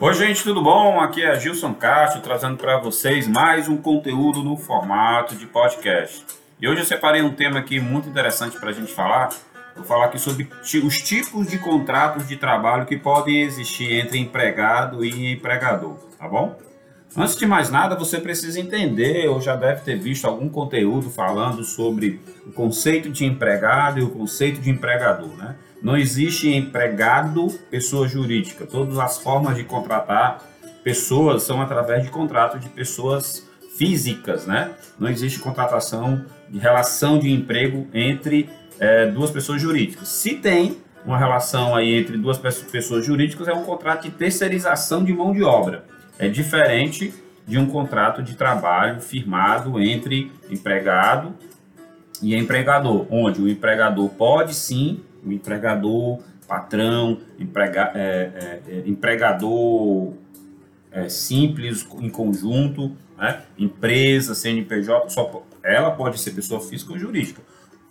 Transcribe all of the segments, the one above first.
Oi, gente, tudo bom? Aqui é Gilson Castro trazendo para vocês mais um conteúdo no formato de podcast. E hoje eu separei um tema aqui muito interessante para a gente falar. Vou falar aqui sobre os tipos de contratos de trabalho que podem existir entre empregado e empregador, tá bom? Antes de mais nada, você precisa entender, ou já deve ter visto algum conteúdo falando sobre o conceito de empregado e o conceito de empregador, né? Não existe empregado pessoa jurídica. Todas as formas de contratar pessoas são através de contratos de pessoas físicas, né? Não existe contratação de relação de emprego entre é, duas pessoas jurídicas. Se tem uma relação aí entre duas pessoas jurídicas, é um contrato de terceirização de mão de obra. É diferente de um contrato de trabalho firmado entre empregado e empregador, onde o empregador pode sim o empregador, patrão, emprega, é, é, é, empregador é, simples em conjunto, né? empresa, CNPJ, só, ela pode ser pessoa física ou jurídica.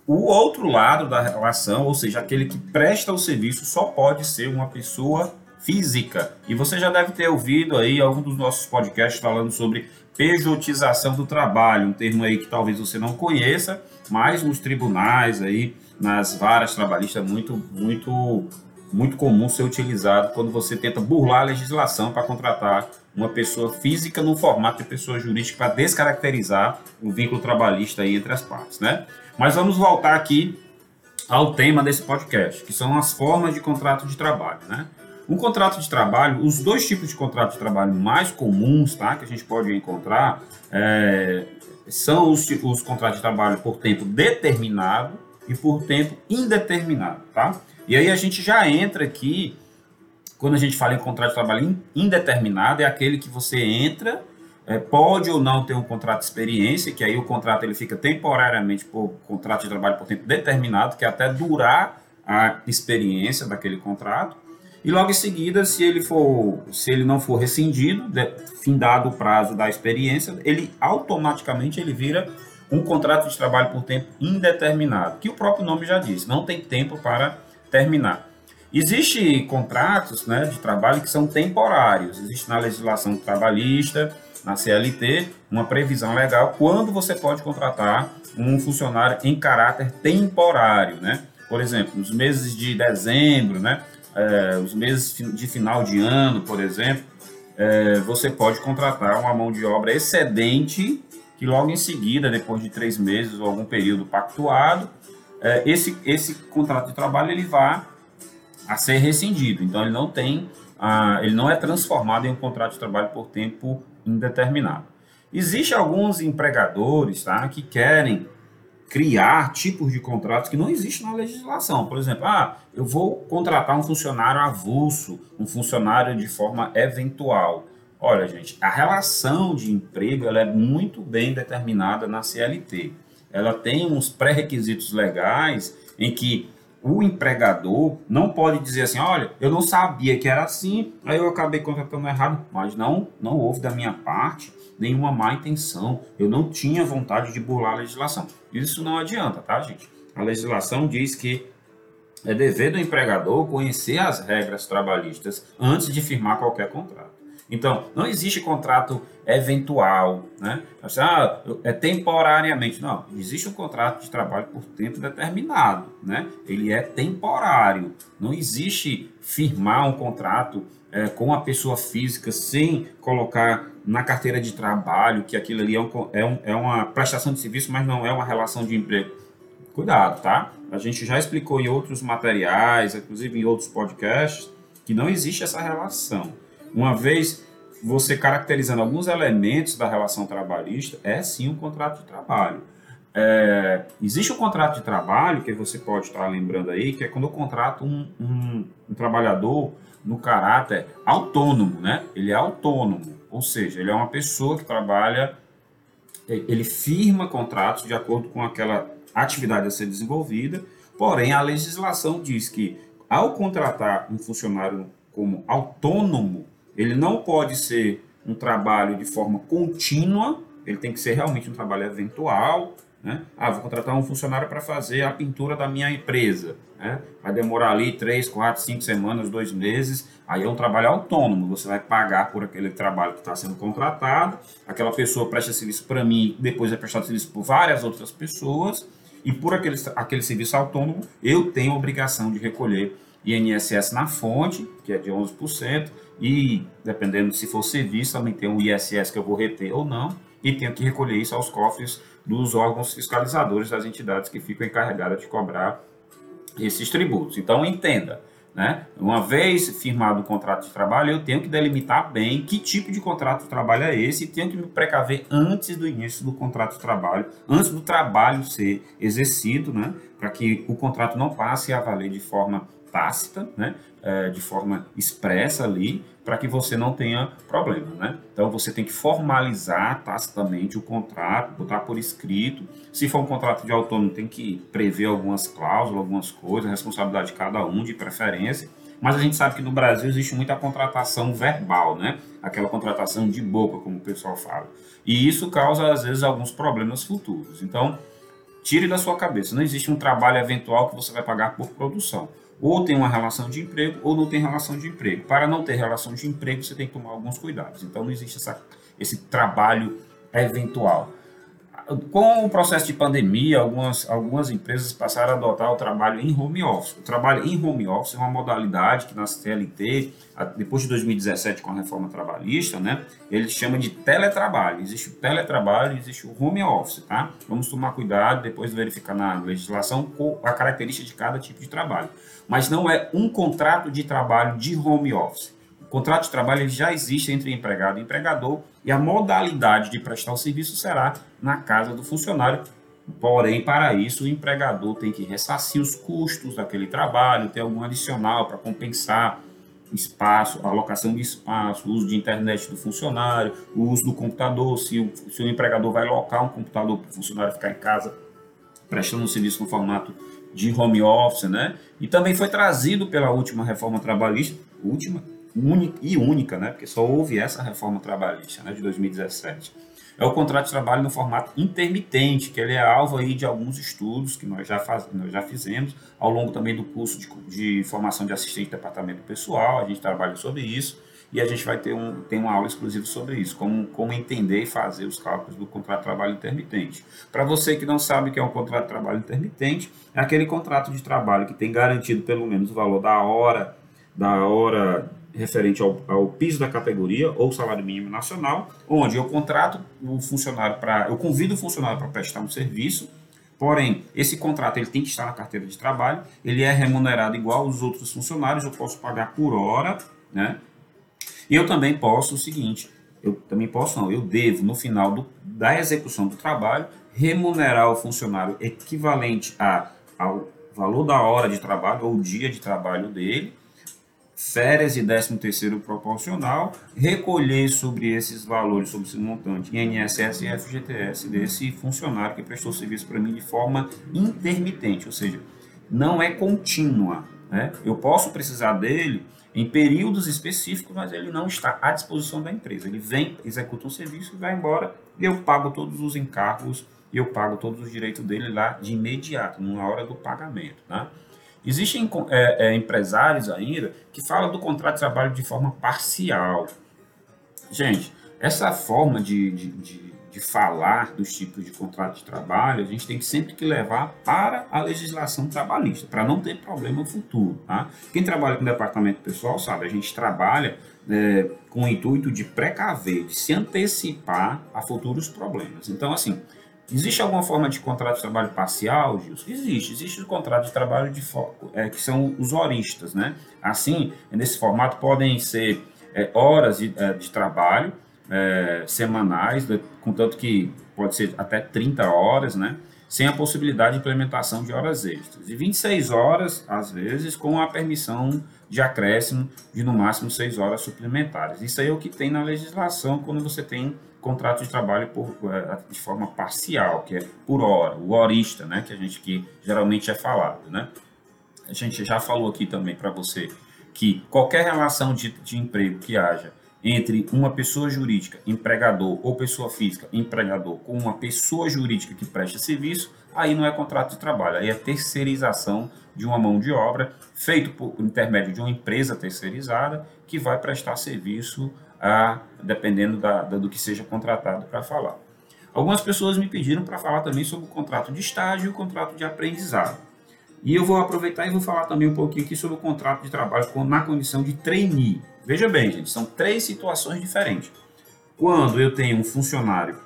O outro lado da relação, ou seja, aquele que presta o serviço, só pode ser uma pessoa física. E você já deve ter ouvido aí algum dos nossos podcasts falando sobre pejotização do trabalho, um termo aí que talvez você não conheça, mas nos tribunais aí nas varas trabalhistas é muito, muito, muito comum ser utilizado quando você tenta burlar a legislação para contratar uma pessoa física no formato de pessoa jurídica para descaracterizar o vínculo trabalhista aí entre as partes, né? Mas vamos voltar aqui ao tema desse podcast, que são as formas de contrato de trabalho, né? Um contrato de trabalho, os dois tipos de contrato de trabalho mais comuns, tá, que a gente pode encontrar, é, são os, os contratos de trabalho por tempo determinado e por tempo indeterminado, tá? E aí a gente já entra aqui, quando a gente fala em contrato de trabalho indeterminado, é aquele que você entra, é, pode ou não ter um contrato de experiência, que aí o contrato ele fica temporariamente por contrato de trabalho por tempo determinado, que é até durar a experiência daquele contrato. E logo em seguida, se ele for, se ele não for rescindido, findado o prazo da experiência, ele automaticamente ele vira um contrato de trabalho por tempo indeterminado, que o próprio nome já diz, não tem tempo para terminar. Existem contratos né, de trabalho que são temporários, existe na legislação trabalhista, na CLT, uma previsão legal quando você pode contratar um funcionário em caráter temporário, né? Por exemplo, nos meses de dezembro, né? É, os meses de final de ano, por exemplo, é, você pode contratar uma mão de obra excedente que logo em seguida, depois de três meses ou algum período pactuado, é, esse, esse contrato de trabalho ele vai a ser rescindido. Então ele não tem, ele não é transformado em um contrato de trabalho por tempo indeterminado. Existem alguns empregadores tá, que querem criar tipos de contratos que não existem na legislação. Por exemplo, ah, eu vou contratar um funcionário avulso, um funcionário de forma eventual. Olha, gente, a relação de emprego ela é muito bem determinada na CLT. Ela tem uns pré-requisitos legais em que o empregador não pode dizer assim, olha, eu não sabia que era assim, aí eu acabei contratando errado, mas não, não houve da minha parte nenhuma má intenção, eu não tinha vontade de burlar a legislação. Isso não adianta, tá, gente? A legislação diz que é dever do empregador conhecer as regras trabalhistas antes de firmar qualquer contrato. Então, não existe contrato eventual, né? Ah, é temporariamente. Não, existe um contrato de trabalho por tempo determinado, né? Ele é temporário. Não existe firmar um contrato é, com a pessoa física sem colocar na carteira de trabalho que aquilo ali é, um, é, um, é uma prestação de serviço, mas não é uma relação de emprego. Cuidado, tá? A gente já explicou em outros materiais, inclusive em outros podcasts, que não existe essa relação. Uma vez você caracterizando alguns elementos da relação trabalhista, é sim um contrato de trabalho. É, existe o um contrato de trabalho, que você pode estar lembrando aí, que é quando eu contrato um, um, um trabalhador no caráter autônomo, né? Ele é autônomo, ou seja, ele é uma pessoa que trabalha, ele firma contratos de acordo com aquela atividade a ser desenvolvida, porém a legislação diz que ao contratar um funcionário como autônomo, ele não pode ser um trabalho de forma contínua, ele tem que ser realmente um trabalho eventual, Né? Ah, vou contratar um funcionário para fazer a pintura da minha empresa. Né? Vai demorar ali três, quatro, cinco semanas, dois meses. Aí é um trabalho autônomo. Você vai pagar por aquele trabalho que está sendo contratado. Aquela pessoa presta serviço para mim, depois é prestado serviço por várias outras pessoas. E por aquele, aquele serviço autônomo, eu tenho a obrigação de recolher INSS na fonte, que é de 11%, e dependendo se for serviço, também tem um ISS que eu vou reter ou não, e tenho que recolher isso aos cofres dos órgãos fiscalizadores das entidades que ficam encarregadas de cobrar esses tributos. Então, entenda, né? Uma vez firmado o contrato de trabalho, eu tenho que delimitar bem que tipo de contrato de trabalho é esse e tenho que me precaver antes do início do contrato de trabalho, antes do trabalho ser exercido, né? para que o contrato não passe a valer de forma tácita, né? É, de forma expressa ali, para que você não tenha problema, né? Então você tem que formalizar tacitamente o contrato, botar por escrito. Se for um contrato de autônomo, tem que prever algumas cláusulas, algumas coisas, responsabilidade de cada um, de preferência. Mas a gente sabe que no Brasil existe muita contratação verbal, né? Aquela contratação de boca, como o pessoal fala. E isso causa, às vezes, alguns problemas futuros. Então, tire da sua cabeça. Não existe um trabalho eventual que você vai pagar por produção ou tem uma relação de emprego ou não tem relação de emprego. Para não ter relação de emprego, você tem que tomar alguns cuidados. Então, não existe essa, esse trabalho eventual. Com o processo de pandemia, algumas, algumas empresas passaram a adotar o trabalho em home office. O trabalho em home office é uma modalidade que na CLT, depois de 2017 com a reforma trabalhista, né, ele chama de teletrabalho. Existe o teletrabalho existe o home office, tá? Vamos tomar cuidado, depois verificar na legislação a característica de cada tipo de trabalho. Mas não é um contrato de trabalho de home office. Contrato de trabalho já existe entre empregado e empregador e a modalidade de prestar o serviço será na casa do funcionário. Porém, para isso, o empregador tem que ressarcir os custos daquele trabalho, ter algum adicional para compensar espaço, alocação de espaço, uso de internet do funcionário, o uso do computador, se o, se o empregador vai alocar um computador para o funcionário ficar em casa prestando um serviço no formato de home office, né? E também foi trazido pela última reforma trabalhista, última e única, né? Porque só houve essa reforma trabalhista, né, de 2017. É o contrato de trabalho no formato intermitente, que ele é alvo aí de alguns estudos que nós já, faz, nós já fizemos, ao longo também do curso de, de formação de assistente de departamento pessoal, a gente trabalha sobre isso, e a gente vai ter um, tem uma aula exclusiva sobre isso, como, como entender e fazer os cálculos do contrato de trabalho intermitente. Para você que não sabe o que é um contrato de trabalho intermitente, é aquele contrato de trabalho que tem garantido pelo menos o valor da hora, da hora referente ao, ao, piso da categoria ou salário mínimo nacional, onde eu contrato o funcionário para, eu convido o funcionário para prestar um serviço, porém esse contrato ele tem que estar na carteira de trabalho, ele é remunerado igual aos outros funcionários, eu posso pagar por hora, né? E eu também posso o seguinte, eu também posso não, eu devo no final do, da execução do trabalho remunerar o funcionário equivalente a, ao valor da hora de trabalho ou dia de trabalho dele férias e 13 terceiro proporcional, recolher sobre esses valores, sobre esse montante, INSS e FGTS desse funcionário que prestou serviço para mim de forma intermitente, ou seja, não é contínua. Né? Eu posso precisar dele em períodos específicos, mas ele não está à disposição da empresa. Ele vem, executa um serviço, vai embora e eu pago todos os encargos e eu pago todos os direitos dele lá de imediato, na hora do pagamento. Né? Existem é, é, empresários ainda que falam do contrato de trabalho de forma parcial. Gente, essa forma de, de, de, de, falar dos tipos de contrato de trabalho, a gente tem que sempre que levar para a legislação trabalhista, para não ter problema no futuro. Tá? Quem trabalha com departamento pessoal sabe, a gente trabalha é, com o intuito de precaver, de se antecipar a futuros problemas. Então, assim, Existe alguma forma de contrato de trabalho parcial, Gilson? Existe. Existe o contrato de trabalho de foco, é, que são os horistas, né? Assim, nesse formato podem ser é, horas de, é, de trabalho é, semanais, né? contanto que pode ser até 30 horas, né? Sem a possibilidade de implementação de horas extras. E 26 horas, às vezes, com a permissão de acréscimo de no máximo 6 horas suplementares. Isso aí é o que tem na legislação quando você tem contrato de trabalho por, é, de forma parcial, que é por hora, o horista, né, que a gente que geralmente é falado, né? A gente já falou aqui também para você que qualquer relação de, de emprego que haja entre uma pessoa jurídica, empregador, ou pessoa física, empregador, com uma pessoa jurídica que presta serviço, aí não é contrato de trabalho, aí é terceirização de uma mão de obra feito por intermédio de uma empresa terceirizada que vai prestar serviço a, dependendo da, da do que seja contratado para falar. Algumas pessoas me pediram para falar também sobre o contrato de estágio e o contrato de aprendizado. E eu vou aproveitar e vou falar também um pouquinho aqui sobre o contrato de trabalho na condição de trainee. Veja bem, gente, são três situações diferentes. Quando eu tenho um funcionário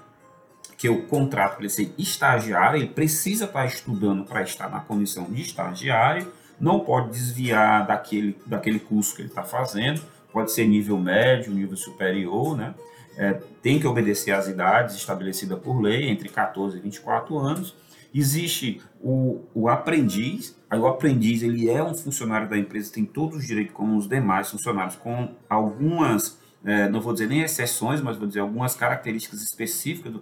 que eu contrato para ele ser estagiário, ele precisa estar estudando para estar na condição de estagiário, não pode desviar daquele, daquele curso que ele está fazendo, pode ser nível médio, nível superior, né? É, tem que obedecer às idades estabelecidas por lei, entre 14 e 24 anos, Existe o, o aprendiz, aí o aprendiz ele é um funcionário da empresa, tem todos os direitos como os demais funcionários, com algumas, é, não vou dizer nem exceções, mas vou dizer algumas características específicas do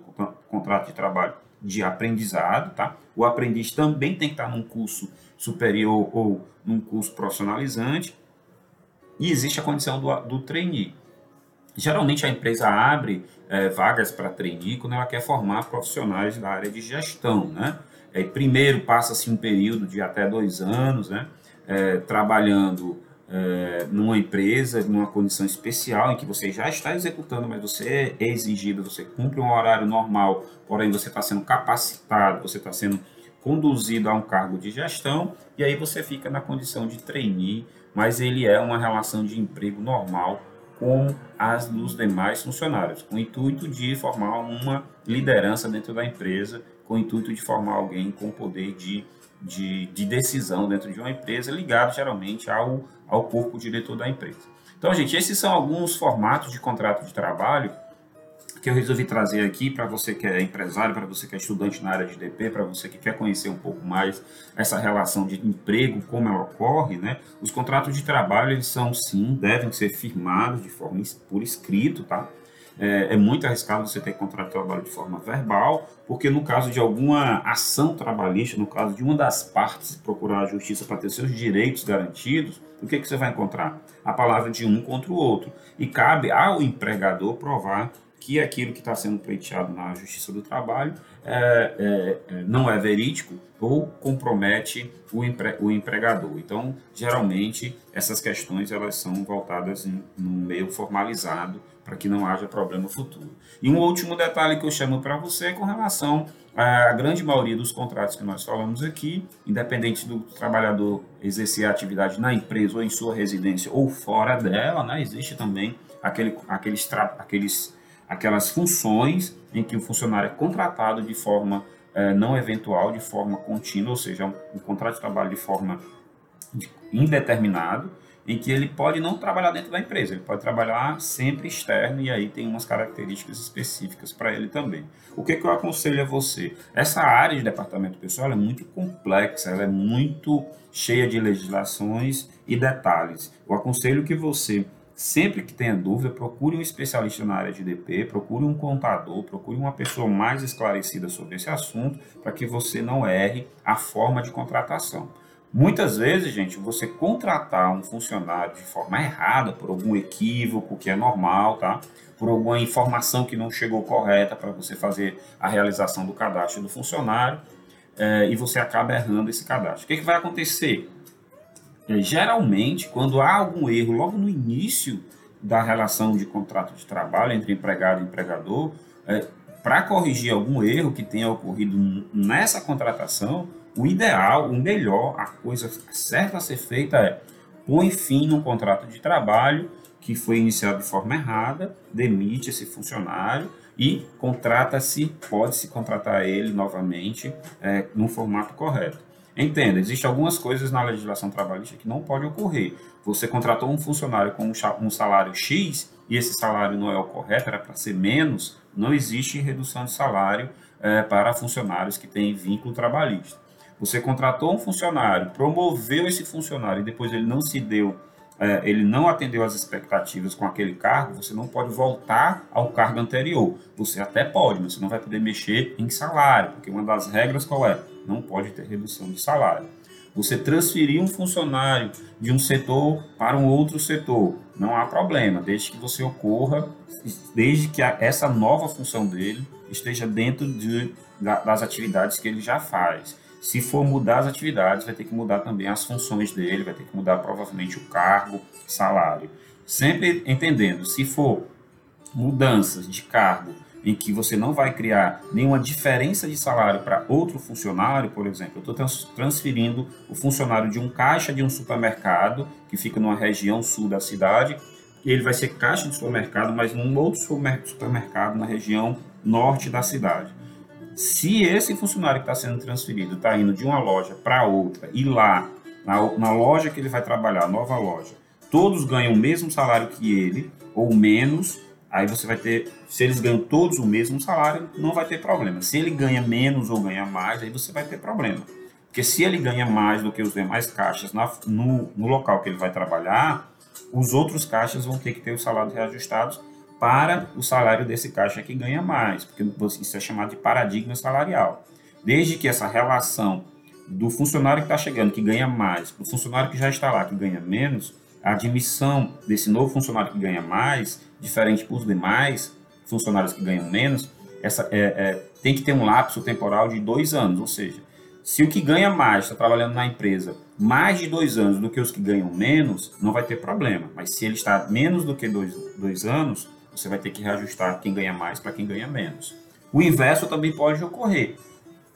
contrato de trabalho de aprendizado, tá? O aprendiz também tem que estar num curso superior ou num curso profissionalizante. E existe a condição do, do trainee. Geralmente a empresa abre é, vagas para trainee quando ela quer formar profissionais da área de gestão, né? É, primeiro passa-se um período de até dois anos, né? É, trabalhando é, numa empresa, numa condição especial, em que você já está executando, mas você é exigido, você cumpre um horário normal, porém você está sendo capacitado, você está sendo conduzido a um cargo de gestão, e aí você fica na condição de trainee, mas ele é uma relação de emprego normal como as dos demais funcionários, com o intuito de formar uma liderança dentro da empresa, com o intuito de formar alguém com poder de, de, de decisão dentro de uma empresa, ligado geralmente ao, ao corpo diretor da empresa. Então, gente, esses são alguns formatos de contrato de trabalho que eu resolvi trazer aqui para você que é empresário, para você que é estudante na área de DP, para você que quer conhecer um pouco mais essa relação de emprego, como ela ocorre, né? Os contratos de trabalho, eles são sim, devem ser firmados de forma por escrito, tá? É, é, muito arriscado você ter contrato de trabalho de forma verbal, porque no caso de alguma ação trabalhista, no caso de uma das partes procurar a justiça para ter seus direitos garantidos, o que, que você vai encontrar? A palavra de um contra o outro. E cabe ao empregador provar que aquilo que está sendo pleiteado na Justiça do Trabalho é, é, é, não é verídico ou compromete o, empre, o empregador. Então, geralmente, essas questões elas são voltadas no meio formalizado para que não haja problema futuro. E um último detalhe que eu chamo para você é com relação à grande maioria dos contratos que nós falamos aqui, independente do trabalhador exercer a atividade na empresa ou em sua residência ou fora dela, né, existe também aquele, aqueles, aqueles aquelas funções em que o funcionário é contratado de forma é, não eventual, de forma contínua, ou seja, um, um contrato de trabalho de forma indeterminado, em que ele pode não trabalhar dentro da empresa, ele pode trabalhar sempre externo e aí tem umas características específicas para ele também. O que, que eu aconselho a você? Essa área de departamento pessoal é muito complexa, ela é muito cheia de legislações e detalhes. Eu aconselho que você Sempre que tenha dúvida, procure um especialista na área de DP, procure um contador, procure uma pessoa mais esclarecida sobre esse assunto, para que você não erre a forma de contratação. Muitas vezes, gente, você contratar um funcionário de forma errada, por algum equívoco, que é normal, tá? Por alguma informação que não chegou correta para você fazer a realização do cadastro do funcionário, é, e você acaba errando esse cadastro. O que, que vai acontecer? É, geralmente, quando há algum erro logo no início da relação de contrato de trabalho entre empregado e empregador, é, para corrigir algum erro que tenha ocorrido nessa contratação, o ideal, o melhor, a coisa certa a ser feita é põe fim no contrato de trabalho que foi iniciado de forma errada, demite esse funcionário e contrata-se, pode-se contratar ele novamente é, no formato correto. Entenda, existem algumas coisas na legislação trabalhista que não pode ocorrer. Você contratou um funcionário com um salário X e esse salário não é o correto, era para ser menos, não existe redução de salário é, para funcionários que têm vínculo trabalhista. Você contratou um funcionário, promoveu esse funcionário e depois ele não se deu, é, ele não atendeu às expectativas com aquele cargo, você não pode voltar ao cargo anterior. Você até pode, mas você não vai poder mexer em salário, porque uma das regras qual é? Não pode ter redução de salário. você transferir um funcionário de um setor para um outro setor. Não há problema, desde que você ocorra, desde que essa nova função dele esteja dentro de, das atividades que ele já faz. Se for mudar as atividades, vai ter que mudar também as funções dele, vai ter que mudar provavelmente o cargo, salário. Sempre entendendo, se for mudanças de cargo em que você não vai criar nenhuma diferença de salário para outro funcionário, por exemplo, eu estou transferindo o funcionário de um caixa de um supermercado que fica numa região sul da cidade, e ele vai ser caixa de supermercado, mas num outro supermercado na região norte da cidade. Se esse funcionário que está sendo transferido está indo de uma loja para outra e lá, na, na loja que ele vai trabalhar, nova loja, todos ganham o mesmo salário que ele, ou menos, Aí você vai ter, se eles ganham todos o mesmo salário, não vai ter problema. Se ele ganha menos ou ganha mais, aí você vai ter problema. Porque se ele ganha mais do que os demais caixas na, no, no local que ele vai trabalhar, os outros caixas vão ter que ter os salários reajustados para o salário desse caixa que ganha mais, porque isso é chamado de paradigma salarial. Desde que essa relação do funcionário que está chegando, que ganha mais, do funcionário que já está lá, que ganha menos, a admissão desse novo funcionário que ganha mais, diferente dos demais funcionários que ganham menos, essa, é, é, tem que ter um lapso temporal de dois anos. Ou seja, se o que ganha mais está trabalhando na empresa mais de dois anos do que os que ganham menos, não vai ter problema. Mas se ele está menos do que dois, dois anos, você vai ter que reajustar quem ganha mais para quem ganha menos. O inverso também pode ocorrer.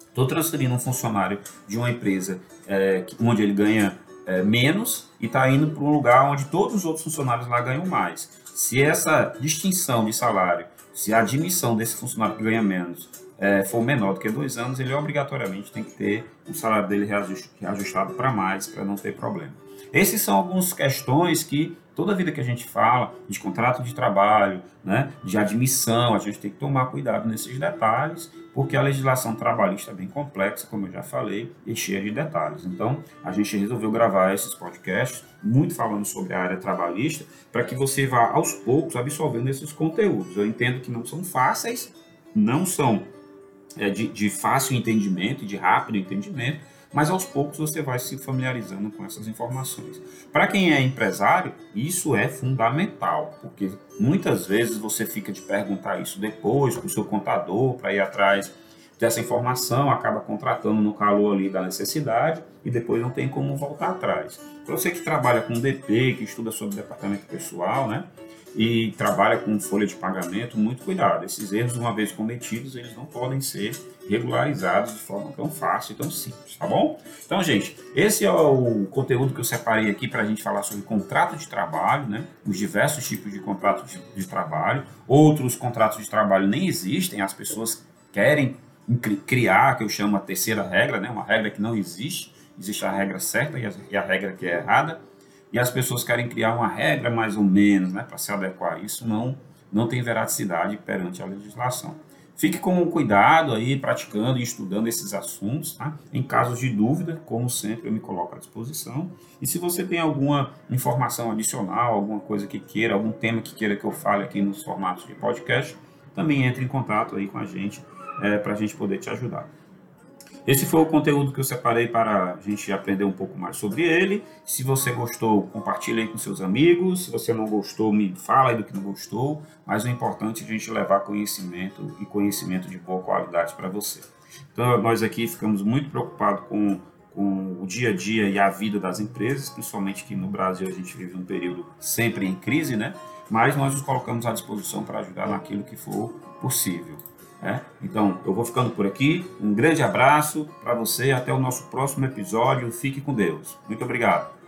Estou transferindo um funcionário de uma empresa é, onde ele ganha é, menos e está indo para um lugar onde todos os outros funcionários lá ganham mais. Se essa distinção de salário, se a admissão desse funcionário que ganha menos é, for menor do que dois anos, ele obrigatoriamente tem que ter o salário dele reajustado para mais, para não ter problema. Esses são algumas questões que toda vida que a gente fala de contrato de trabalho, né, de admissão, a gente tem que tomar cuidado nesses detalhes porque a legislação trabalhista é bem complexa, como eu já falei, e cheia de detalhes. Então, a gente resolveu gravar esses podcasts, muito falando sobre a área trabalhista, para que você vá aos poucos absorvendo esses conteúdos. Eu entendo que não são fáceis, não são é, de, de fácil entendimento, de rápido entendimento, mas aos poucos você vai se familiarizando com essas informações. Para quem é empresário, isso é fundamental, porque muitas vezes você fica de perguntar isso depois para o seu contador, para ir atrás dessa informação, acaba contratando no calor ali da necessidade e depois não tem como voltar atrás. Para você que trabalha com DP, que estuda sobre departamento pessoal, né? e trabalha com folha de pagamento, muito cuidado. Esses erros, uma vez cometidos, eles não podem ser regularizados de forma tão fácil e tão simples, tá bom? Então, gente, esse é o conteúdo que eu separei aqui para a gente falar sobre contrato de trabalho, né? Os diversos tipos de contratos de, trabalho. Outros contratos de trabalho nem existem, as pessoas querem criar, que eu chamo a terceira regra, né? Uma regra que não existe. Existe a regra certa e a, e a regra que é errada e as pessoas querem criar uma regra mais ou menos né, para se adequar. Isso não, não tem veracidade perante a legislação. Fique com cuidado aí, praticando e estudando esses assuntos. Tá? Em casos de dúvida, como sempre, eu me coloco à disposição. E se você tem alguma informação adicional, alguma coisa que queira, algum tema que queira que eu fale aqui nos formatos de podcast, também entre em contato aí com a gente é, para a gente poder te ajudar. Esse foi o conteúdo que eu separei para a gente aprender um pouco mais sobre ele. Se você gostou, compartilhe aí com seus amigos. Se você não gostou, me fala aí do que não gostou. Mas o importante é a gente levar conhecimento e conhecimento de boa qualidade para você. Então, nós aqui ficamos muito preocupados com, com o dia a dia e a vida das empresas, principalmente que no Brasil a gente vive um período sempre em crise, né? Mas nós nos colocamos à disposição para ajudar naquilo que for possível. É? Então, eu vou ficando por aqui. Um grande abraço para você. Até o nosso próximo episódio. Fique com Deus. Muito obrigado.